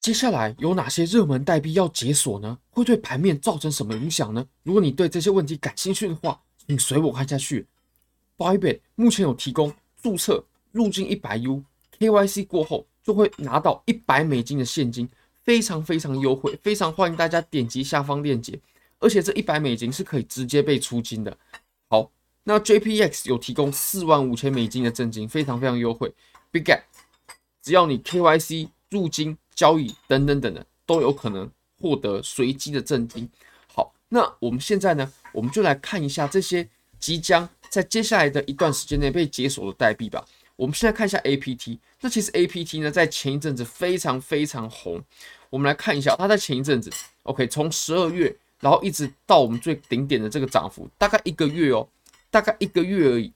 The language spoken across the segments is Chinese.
接下来有哪些热门代币要解锁呢？会对盘面造成什么影响呢？如果你对这些问题感兴趣的话，请随我看下去。Bybit 目前有提供注册入金一百 U，KYC 过后就会拿到一百美金的现金，非常非常优惠，非常欢迎大家点击下方链接。而且这一百美金是可以直接被出金的。好，那 JPX 有提供四万五千美金的赠金，非常非常优惠。Bigget，只要你 KYC 入金。交易等等等等都有可能获得随机的赠金。好，那我们现在呢，我们就来看一下这些即将在接下来的一段时间内被解锁的代币吧。我们现在看一下 APT。那其实 APT 呢，在前一阵子非常非常红。我们来看一下，它在前一阵子，OK，从十二月，然后一直到我们最顶点的这个涨幅，大概一个月哦，大概一个月而已。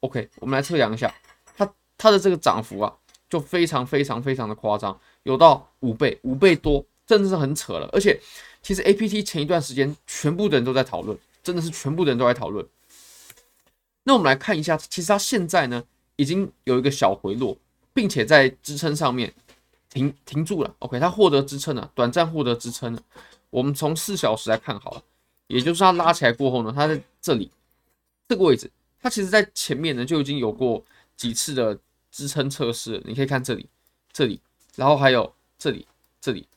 OK，我们来测量一下它它的这个涨幅啊，就非常非常非常的夸张。有到五倍，五倍多，真的是很扯了。而且，其实 APT 前一段时间，全部的人都在讨论，真的是全部的人都在讨论。那我们来看一下，其实它现在呢，已经有一个小回落，并且在支撑上面停停住了。OK，它获得支撑了，短暂获得支撑了。我们从四小时来看好了，也就是它拉起来过后呢，它在这里这个位置，它其实在前面呢就已经有过几次的支撑测试。你可以看这里，这里。然后还有这里，这里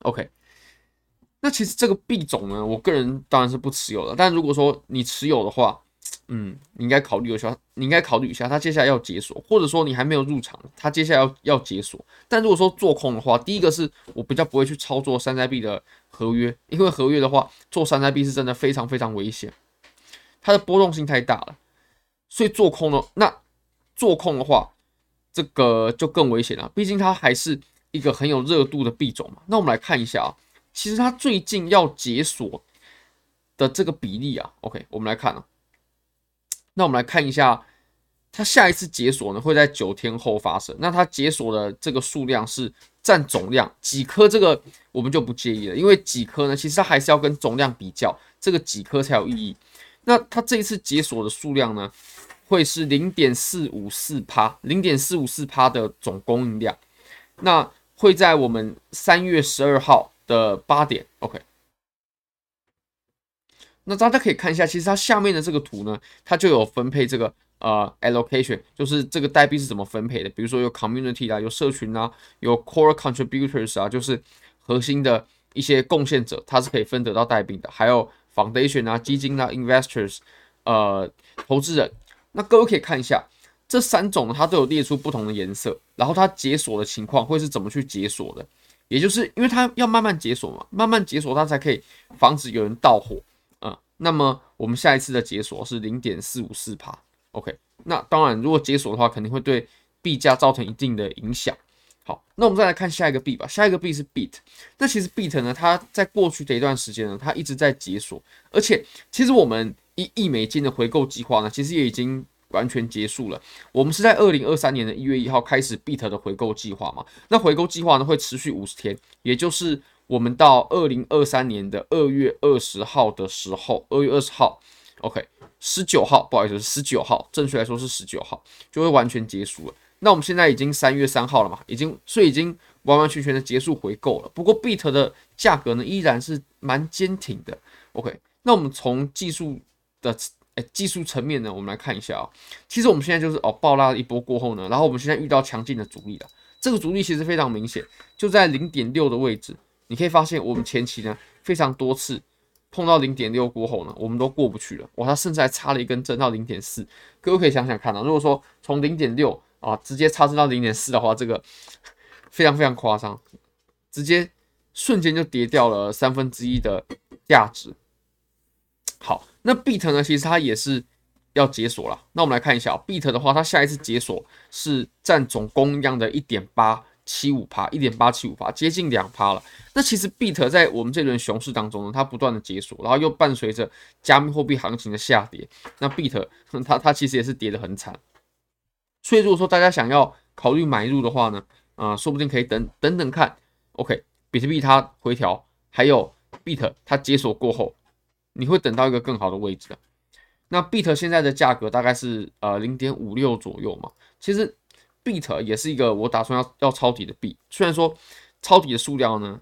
，OK。那其实这个币种呢，我个人当然是不持有的。但如果说你持有的话，嗯，你应该考虑一下，你应该考虑一下，它接下来要解锁，或者说你还没有入场，它接下来要要解锁。但如果说做空的话，第一个是我比较不会去操作山寨币的合约，因为合约的话，做山寨币是真的非常非常危险，它的波动性太大了。所以做空呢，那做空的话。这个就更危险了，毕竟它还是一个很有热度的币种嘛。那我们来看一下啊，其实它最近要解锁的这个比例啊，OK，我们来看啊。那我们来看一下，它下一次解锁呢会在九天后发生。那它解锁的这个数量是占总量几颗？这个我们就不介意了，因为几颗呢，其实它还是要跟总量比较，这个几颗才有意义。那它这一次解锁的数量呢？会是零点四五四趴，零点四五四趴的总供应量。那会在我们三月十二号的八点，OK。那大家可以看一下，其实它下面的这个图呢，它就有分配这个呃 allocation，就是这个代币是怎么分配的。比如说有 community 啊，有社群啊，有 core contributors 啊，就是核心的一些贡献者，它是可以分得到代币的。还有 foundation 啊，基金啊，investors，呃，投资人。那各位可以看一下这三种呢，它都有列出不同的颜色，然后它解锁的情况会是怎么去解锁的？也就是因为它要慢慢解锁嘛，慢慢解锁它才可以防止有人盗火啊、嗯。那么我们下一次的解锁是零点四五四趴，OK。那当然，如果解锁的话，肯定会对币价造成一定的影响。好，那我们再来看下一个币吧。下一个币是 BIT。那其实 BIT 呢，它在过去的一段时间呢，它一直在解锁，而且其实我们。一亿美金的回购计划呢，其实也已经完全结束了。我们是在二零二三年的一月一号开始 BIT 的回购计划嘛？那回购计划呢会持续五十天，也就是我们到二零二三年的二月二十号的时候，二月二十号，OK，十九号，不好意思，十九号，正确来说是十九号，就会完全结束了。那我们现在已经三月三号了嘛？已经，所以已经完完全全的结束回购了。不过 BIT 的价格呢依然是蛮坚挺的。OK，那我们从技术。的诶、技术层面呢，我们来看一下啊、其实我们现在就是哦，暴拉了一波过后呢，然后我们现在遇到强劲的阻力了。这个阻力其实非常明显，就在零点六的位置。你可以发现，我们前期呢非常多次碰到零点六过后呢，我们都过不去了。哇，它甚至还插了一根针到零点四。各位可以想想看啊，如果说从零点六啊直接插针到零点四的话，这个非常非常夸张，直接瞬间就跌掉了三分之一的价值。好。那 Beat 呢？其实它也是要解锁了。那我们来看一下啊，Beat 的话，它下一次解锁是占总供应量的一点八七五趴，一点八七五趴，接近两趴了。那其实 Beat 在我们这轮熊市当中呢，它不断的解锁，然后又伴随着加密货币行情的下跌，那 Beat 它它其实也是跌得很惨。所以如果说大家想要考虑买入的话呢，啊、说不定可以等等等看。OK，比特币它回调，还有 Beat 它解锁过后。你会等到一个更好的位置的。那 BIT 现在的价格大概是呃零点五六左右嘛。其实 BIT 也是一个我打算要要抄底的币。虽然说抄底的数量呢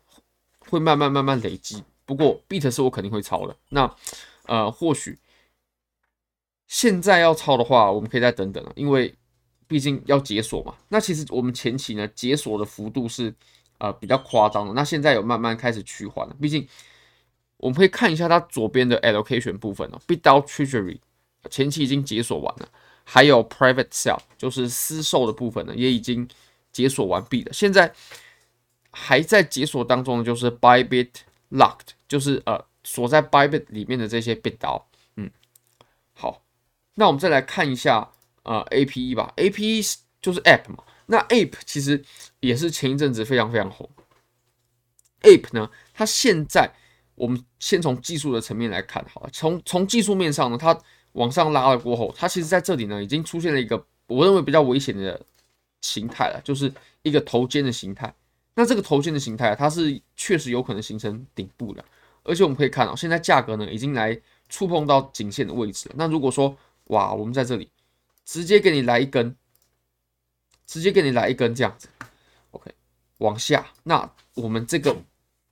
会慢慢慢慢累积。不过 Beat 是我肯定会抄的。那呃，或许现在要抄的话，我们可以再等等了，因为毕竟要解锁嘛。那其实我们前期呢解锁的幅度是呃比较夸张的，那现在有慢慢开始趋缓了。毕竟我们可以看一下它左边的 Allocation 部分哦，Bitdao Treasury 前期已经解锁完了，还有 Private Sale 就是私售的部分呢也已经解锁完毕了。现在还在解锁当中的就是 Bybit Locked，就是呃。锁在 Bybit 里面的这些 Bitdao，嗯，好，那我们再来看一下呃 APE 吧，APE 就是 app 嘛，那 Ape 其实也是前一阵子非常非常红。Ape 呢，它现在我们先从技术的层面来看，好了，从从技术面上呢，它往上拉了过后，它其实在这里呢已经出现了一个我认为比较危险的形态了，就是一个头肩的形态。那这个头肩的形态，它是确实有可能形成顶部的。而且我们可以看到，现在价格呢已经来触碰到颈线的位置了。那如果说哇，我们在这里直接给你来一根，直接给你来一根这样子，OK，往下，那我们这个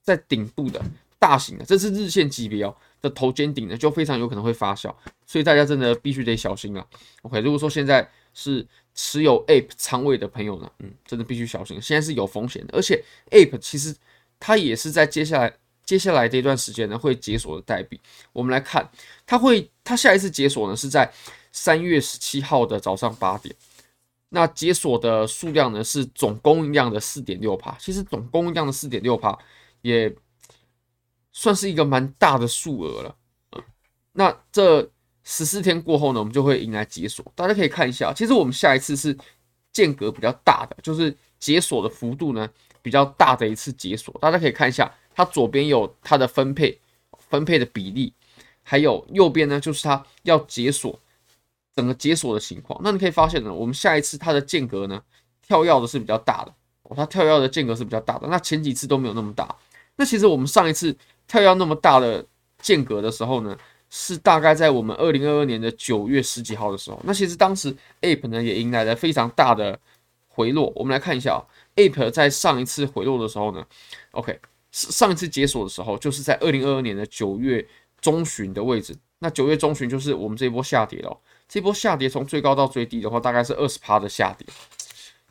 在顶部的大型的，这是日线级别哦的头肩顶呢，就非常有可能会发酵，所以大家真的必须得小心啊。OK，如果说现在是持有 Ape 仓位的朋友呢，嗯，真的必须小心，现在是有风险的。而且 Ape 其实它也是在接下来。接下来这一段时间呢，会解锁的代币，我们来看，它会，它下一次解锁呢是在三月十七号的早上八点，那解锁的数量呢是总供应量的四点六趴，其实总供应量的四点六趴也算是一个蛮大的数额了，嗯，那这十四天过后呢，我们就会迎来解锁，大家可以看一下，其实我们下一次是间隔比较大的，就是解锁的幅度呢比较大的一次解锁，大家可以看一下。它左边有它的分配，分配的比例，还有右边呢，就是它要解锁整个解锁的情况。那你可以发现呢，我们下一次它的间隔呢，跳跃的是比较大的，哦，它跳跃的间隔是比较大的。那前几次都没有那么大。那其实我们上一次跳跃那么大的间隔的时候呢，是大概在我们二零二二年的九月十几号的时候。那其实当时 Ape 呢也迎来了非常大的回落。我们来看一下啊，Ape 在上一次回落的时候呢，OK。上一次解锁的时候，就是在二零二二年的九月中旬的位置。那九月中旬就是我们这一波下跌了。这波下跌从最高到最低的话，大概是二十趴的下跌。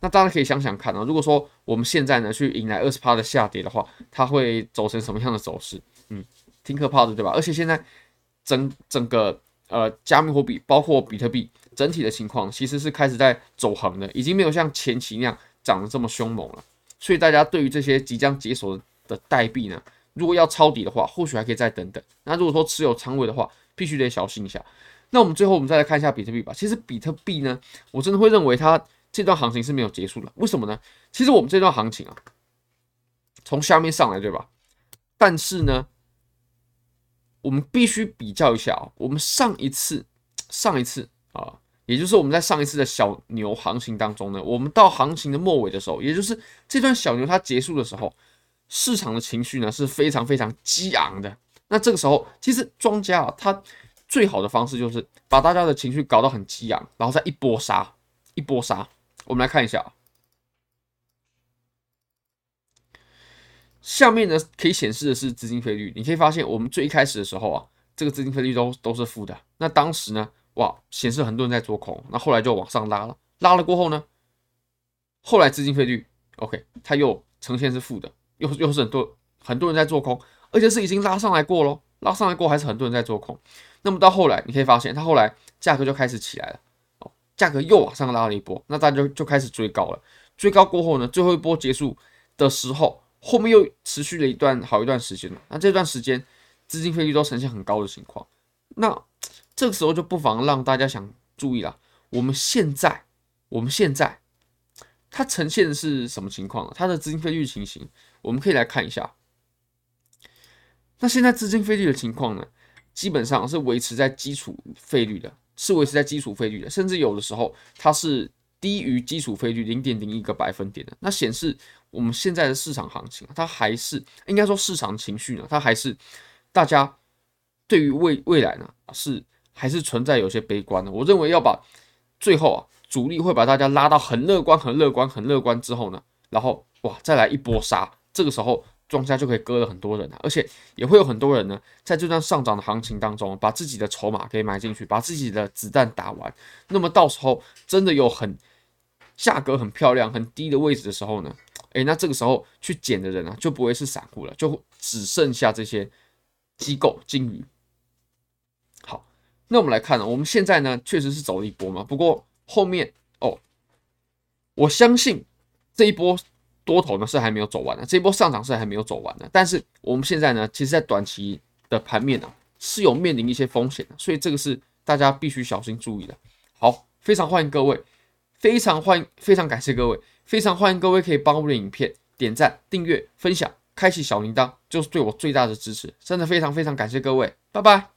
那大家可以想想看啊，如果说我们现在呢去迎来二十趴的下跌的话，它会走成什么样的走势？嗯，挺可怕的，对吧？而且现在整整个呃加密货币，包括比特币整体的情况，其实是开始在走横的，已经没有像前期那样涨得这么凶猛了。所以大家对于这些即将解锁的的代币呢，如果要抄底的话，或许还可以再等等。那如果说持有仓位的话，必须得小心一下。那我们最后我们再来看一下比特币吧。其实比特币呢，我真的会认为它这段行情是没有结束的。为什么呢？其实我们这段行情啊，从下面上来，对吧？但是呢，我们必须比较一下啊，我们上一次上一次啊，也就是我们在上一次的小牛行情当中呢，我们到行情的末尾的时候，也就是这段小牛它结束的时候。市场的情绪呢是非常非常激昂的。那这个时候，其实庄家啊，他最好的方式就是把大家的情绪搞到很激昂，然后再一波杀，一波杀。我们来看一下，下面呢可以显示的是资金费率。你可以发现，我们最一开始的时候啊，这个资金费率都都是负的。那当时呢，哇，显示很多人在做空。那后来就往上拉了，拉了过后呢，后来资金费率 OK，它又呈现是负的。又又是很多很多人在做空，而且是已经拉上来过咯，拉上来过还是很多人在做空。那么到后来，你可以发现，它后来价格就开始起来了，价格又往上拉了一波，那大家就就开始追高了。追高过后呢，最后一波结束的时候，后面又持续了一段好一段时间。那这段时间资金费率都呈现很高的情况，那这个时候就不妨让大家想注意了，我们现在，我们现在。它呈现的是什么情况？它的资金费率情形，我们可以来看一下。那现在资金费率的情况呢，基本上是维持在基础费率的，视为是在基础费率的，甚至有的时候它是低于基础费率零点零一个百分点的。那显示我们现在的市场行情，它还是应该说市场情绪呢，它还是大家对于未未来呢是还是存在有些悲观的。我认为要把最后啊。主力会把大家拉到很乐观、很乐观、很乐观之后呢，然后哇，再来一波杀，这个时候庄家就可以割了很多人啊，而且也会有很多人呢，在这段上涨的行情当中，把自己的筹码给买进去，把自己的子弹打完。那么到时候真的有很价格很漂亮、很低的位置的时候呢，诶，那这个时候去捡的人啊，就不会是散户了，就只剩下这些机构金鱼。好，那我们来看呢，我们现在呢确实是走了一波嘛，不过后面哦，我相信这一波。多头呢是还没有走完的，这波上涨是还没有走完的。但是我们现在呢，其实，在短期的盘面呢，是有面临一些风险的，所以这个是大家必须小心注意的。好，非常欢迎各位，非常欢迎，非常感谢各位，非常欢迎各位可以帮我的影片点赞、订阅、分享、开启小铃铛，就是对我最大的支持。真的非常非常感谢各位，拜拜。